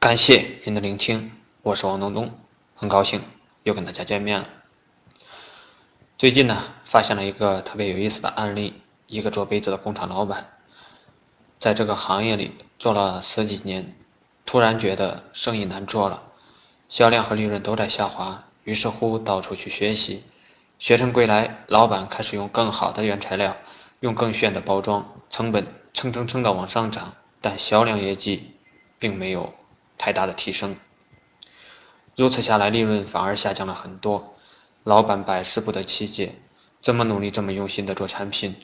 感谢您的聆听，我是王东东，很高兴又跟大家见面了。最近呢，发现了一个特别有意思的案例，一个做杯子的工厂老板，在这个行业里做了十几年，突然觉得生意难做了，销量和利润都在下滑，于是乎到处去学习。学成归来，老板开始用更好的原材料，用更炫的包装，成本蹭蹭蹭的往上涨，但销量业绩并没有太大的提升。如此下来，利润反而下降了很多。老板百思不得其解，这么努力，这么用心的做产品，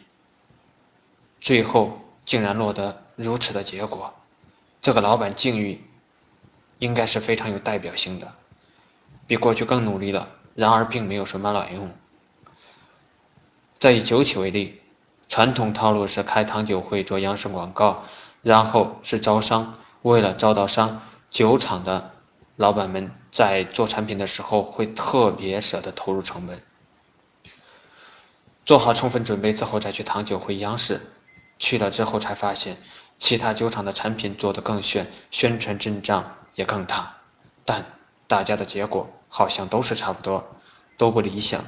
最后竟然落得如此的结果。这个老板境遇应该是非常有代表性的，比过去更努力了，然而并没有什么卵用。再以酒企为例，传统套路是开糖酒会做央视广告，然后是招商。为了招到商，酒厂的老板们在做产品的时候会特别舍得投入成本，做好充分准备之后再去糖酒会央视。去了之后才发现，其他酒厂的产品做得更炫，宣传阵仗也更大，但大家的结果好像都是差不多，都不理想。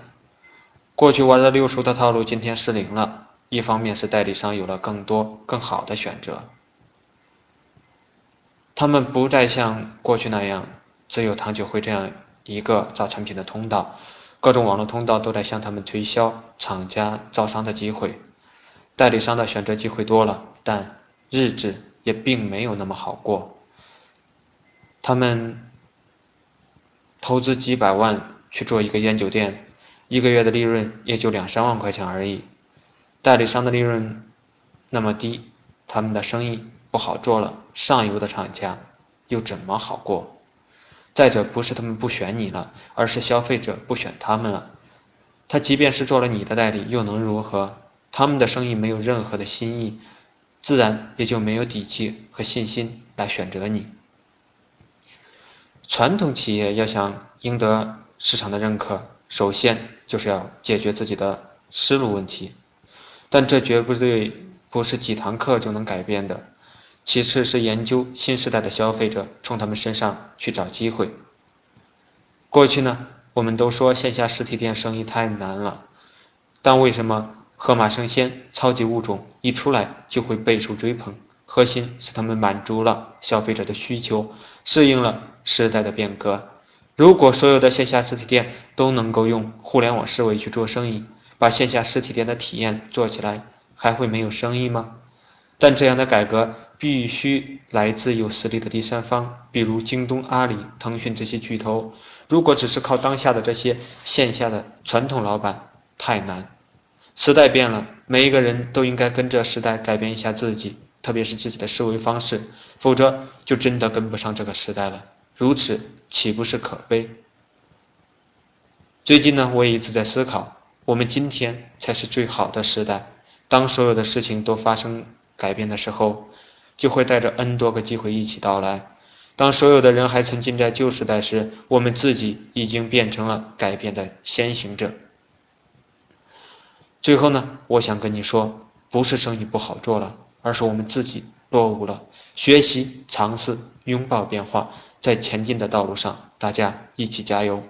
过去玩的六熟的套路今天失灵了。一方面是代理商有了更多更好的选择，他们不再像过去那样只有糖酒会这样一个造产品的通道，各种网络通道都在向他们推销厂家招商的机会，代理商的选择机会多了，但日子也并没有那么好过。他们投资几百万去做一个烟酒店。一个月的利润也就两三万块钱而已，代理商的利润那么低，他们的生意不好做了，上游的厂家又怎么好过？再者，不是他们不选你了，而是消费者不选他们了。他即便是做了你的代理，又能如何？他们的生意没有任何的新意，自然也就没有底气和信心来选择你。传统企业要想赢得市场的认可。首先就是要解决自己的思路问题，但这绝不对，不是几堂课就能改变的。其次是研究新时代的消费者，从他们身上去找机会。过去呢，我们都说线下实体店生意太难了，但为什么盒马生鲜、超级物种一出来就会备受追捧？核心是他们满足了消费者的需求，适应了时代的变革。如果所有的线下实体店都能够用互联网思维去做生意，把线下实体店的体验做起来，还会没有生意吗？但这样的改革必须来自有实力的第三方，比如京东、阿里、腾讯这些巨头。如果只是靠当下的这些线下的传统老板，太难。时代变了，每一个人都应该跟着时代改变一下自己，特别是自己的思维方式，否则就真的跟不上这个时代了。如此岂不是可悲？最近呢，我也一直在思考，我们今天才是最好的时代。当所有的事情都发生改变的时候，就会带着 N 多个机会一起到来。当所有的人还沉浸在旧时代时，我们自己已经变成了改变的先行者。最后呢，我想跟你说，不是生意不好做了，而是我们自己落伍了。学习、尝试、拥抱变化。在前进的道路上，大家一起加油。